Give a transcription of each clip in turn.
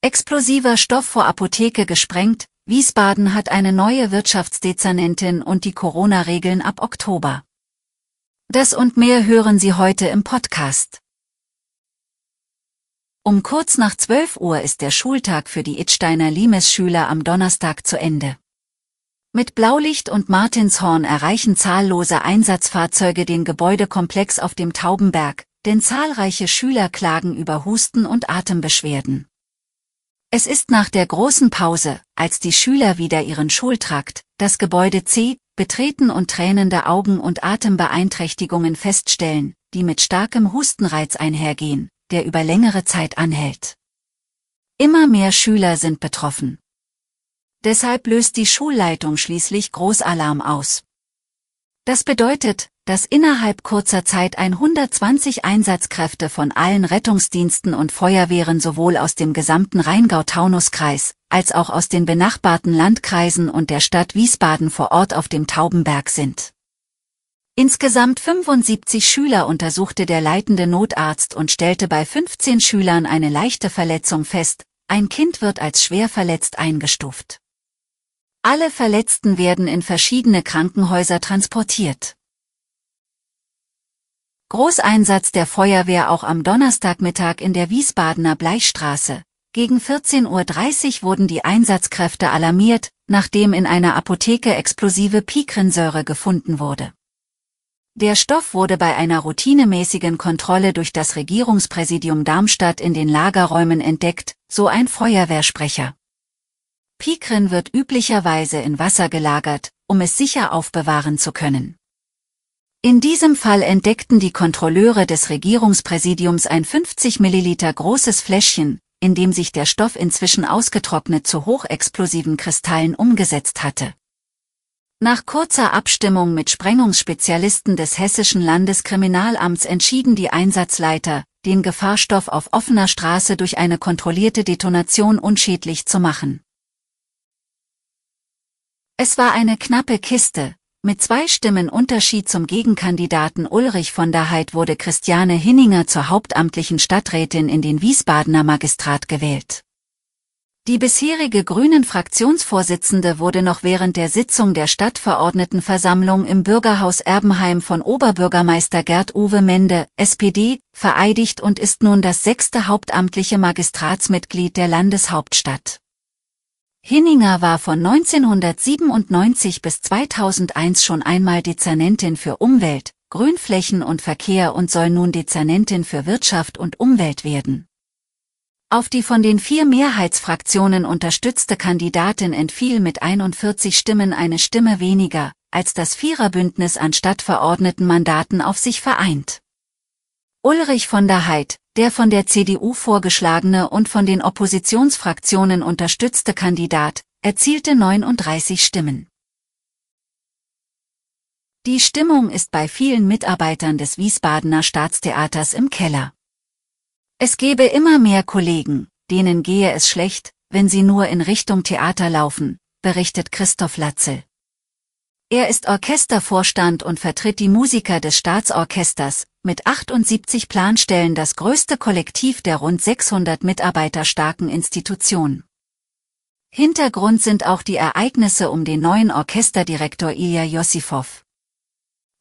Explosiver Stoff vor Apotheke gesprengt, Wiesbaden hat eine neue Wirtschaftsdezernentin und die Corona-Regeln ab Oktober. Das und mehr hören Sie heute im Podcast. Um kurz nach 12 Uhr ist der Schultag für die Itsteiner Limes-Schüler am Donnerstag zu Ende. Mit Blaulicht und Martinshorn erreichen zahllose Einsatzfahrzeuge den Gebäudekomplex auf dem Taubenberg, denn zahlreiche Schüler klagen über Husten und Atembeschwerden. Es ist nach der großen Pause, als die Schüler wieder ihren Schultrakt, das Gebäude C, betreten und tränende Augen und Atembeeinträchtigungen feststellen, die mit starkem Hustenreiz einhergehen, der über längere Zeit anhält. Immer mehr Schüler sind betroffen. Deshalb löst die Schulleitung schließlich Großalarm aus. Das bedeutet, dass innerhalb kurzer Zeit 120 Einsatzkräfte von allen Rettungsdiensten und Feuerwehren sowohl aus dem gesamten Rheingau-Taunus-Kreis als auch aus den benachbarten Landkreisen und der Stadt Wiesbaden vor Ort auf dem Taubenberg sind. Insgesamt 75 Schüler untersuchte der leitende Notarzt und stellte bei 15 Schülern eine leichte Verletzung fest, ein Kind wird als schwer verletzt eingestuft. Alle Verletzten werden in verschiedene Krankenhäuser transportiert. Großeinsatz der Feuerwehr auch am Donnerstagmittag in der Wiesbadener Bleichstraße. Gegen 14.30 Uhr wurden die Einsatzkräfte alarmiert, nachdem in einer Apotheke explosive Pikrinsäure gefunden wurde. Der Stoff wurde bei einer routinemäßigen Kontrolle durch das Regierungspräsidium Darmstadt in den Lagerräumen entdeckt, so ein Feuerwehrsprecher. Pikrin wird üblicherweise in Wasser gelagert, um es sicher aufbewahren zu können. In diesem Fall entdeckten die Kontrolleure des Regierungspräsidiums ein 50 Milliliter großes Fläschchen, in dem sich der Stoff inzwischen ausgetrocknet zu hochexplosiven Kristallen umgesetzt hatte. Nach kurzer Abstimmung mit Sprengungsspezialisten des Hessischen Landeskriminalamts entschieden die Einsatzleiter, den Gefahrstoff auf offener Straße durch eine kontrollierte Detonation unschädlich zu machen. Es war eine knappe Kiste, mit zwei Stimmen Unterschied zum Gegenkandidaten Ulrich von der Heid wurde Christiane Hinninger zur hauptamtlichen Stadträtin in den Wiesbadener Magistrat gewählt. Die bisherige grünen Fraktionsvorsitzende wurde noch während der Sitzung der Stadtverordnetenversammlung im Bürgerhaus Erbenheim von Oberbürgermeister Gerd Uwe Mende, SPD, vereidigt und ist nun das sechste hauptamtliche Magistratsmitglied der Landeshauptstadt. Hinninger war von 1997 bis 2001 schon einmal Dezernentin für Umwelt, Grünflächen und Verkehr und soll nun Dezernentin für Wirtschaft und Umwelt werden. Auf die von den vier Mehrheitsfraktionen unterstützte Kandidatin entfiel mit 41 Stimmen eine Stimme weniger, als das Viererbündnis an Stadtverordnetenmandaten auf sich vereint. Ulrich von der Heid, der von der CDU vorgeschlagene und von den Oppositionsfraktionen unterstützte Kandidat, erzielte 39 Stimmen. Die Stimmung ist bei vielen Mitarbeitern des Wiesbadener Staatstheaters im Keller. Es gebe immer mehr Kollegen, denen gehe es schlecht, wenn sie nur in Richtung Theater laufen, berichtet Christoph Latzel. Er ist Orchestervorstand und vertritt die Musiker des Staatsorchesters, mit 78 Planstellen das größte Kollektiv der rund 600 Mitarbeiter starken Institution. Hintergrund sind auch die Ereignisse um den neuen Orchesterdirektor Ilya Jossifow.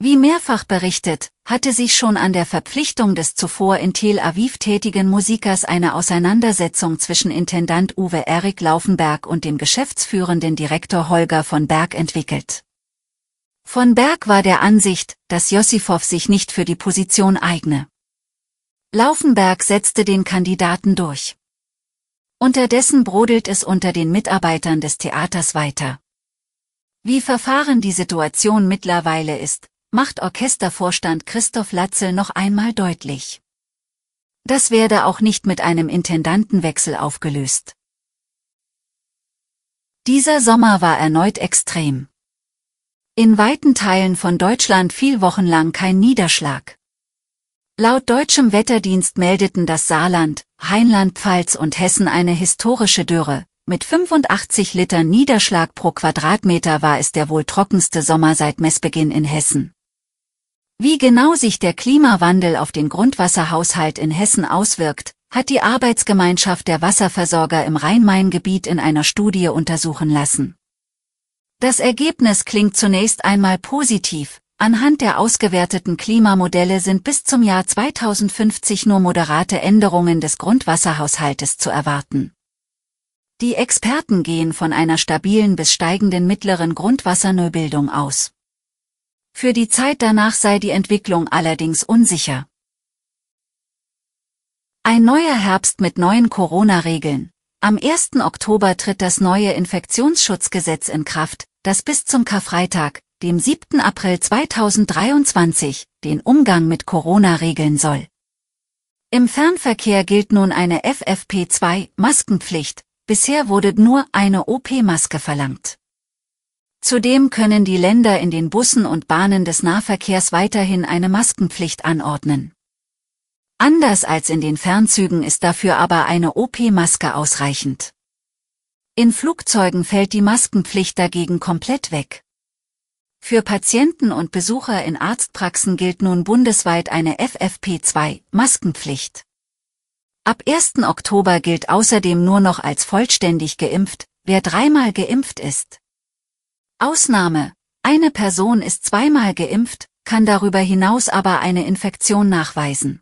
Wie mehrfach berichtet, hatte sich schon an der Verpflichtung des zuvor in Tel Aviv tätigen Musikers eine Auseinandersetzung zwischen Intendant Uwe Erik Laufenberg und dem geschäftsführenden Direktor Holger von Berg entwickelt. Von Berg war der Ansicht, dass Jossifow sich nicht für die Position eigne. Laufenberg setzte den Kandidaten durch. Unterdessen brodelt es unter den Mitarbeitern des Theaters weiter. Wie verfahren die Situation mittlerweile ist, macht Orchestervorstand Christoph Latzel noch einmal deutlich. Das werde auch nicht mit einem Intendantenwechsel aufgelöst. Dieser Sommer war erneut extrem. In weiten Teilen von Deutschland fiel wochenlang kein Niederschlag. Laut deutschem Wetterdienst meldeten das Saarland, Rheinland-Pfalz und Hessen eine historische Dürre. Mit 85 Litern Niederschlag pro Quadratmeter war es der wohl trockenste Sommer seit Messbeginn in Hessen. Wie genau sich der Klimawandel auf den Grundwasserhaushalt in Hessen auswirkt, hat die Arbeitsgemeinschaft der Wasserversorger im Rhein-Main-Gebiet in einer Studie untersuchen lassen. Das Ergebnis klingt zunächst einmal positiv, Anhand der ausgewerteten Klimamodelle sind bis zum Jahr 2050 nur moderate Änderungen des Grundwasserhaushaltes zu erwarten. Die Experten gehen von einer stabilen bis steigenden mittleren Grundwasserneubildung aus. Für die Zeit danach sei die Entwicklung allerdings unsicher. Ein neuer Herbst mit neuen Corona-Regeln. Am 1. Oktober tritt das neue Infektionsschutzgesetz in Kraft, das bis zum Karfreitag, dem 7. April 2023, den Umgang mit Corona regeln soll. Im Fernverkehr gilt nun eine FFP2-Maskenpflicht, bisher wurde nur eine OP-Maske verlangt. Zudem können die Länder in den Bussen und Bahnen des Nahverkehrs weiterhin eine Maskenpflicht anordnen. Anders als in den Fernzügen ist dafür aber eine OP-Maske ausreichend. In Flugzeugen fällt die Maskenpflicht dagegen komplett weg. Für Patienten und Besucher in Arztpraxen gilt nun bundesweit eine FFP2-Maskenpflicht. Ab 1. Oktober gilt außerdem nur noch als vollständig geimpft, wer dreimal geimpft ist. Ausnahme, eine Person ist zweimal geimpft, kann darüber hinaus aber eine Infektion nachweisen.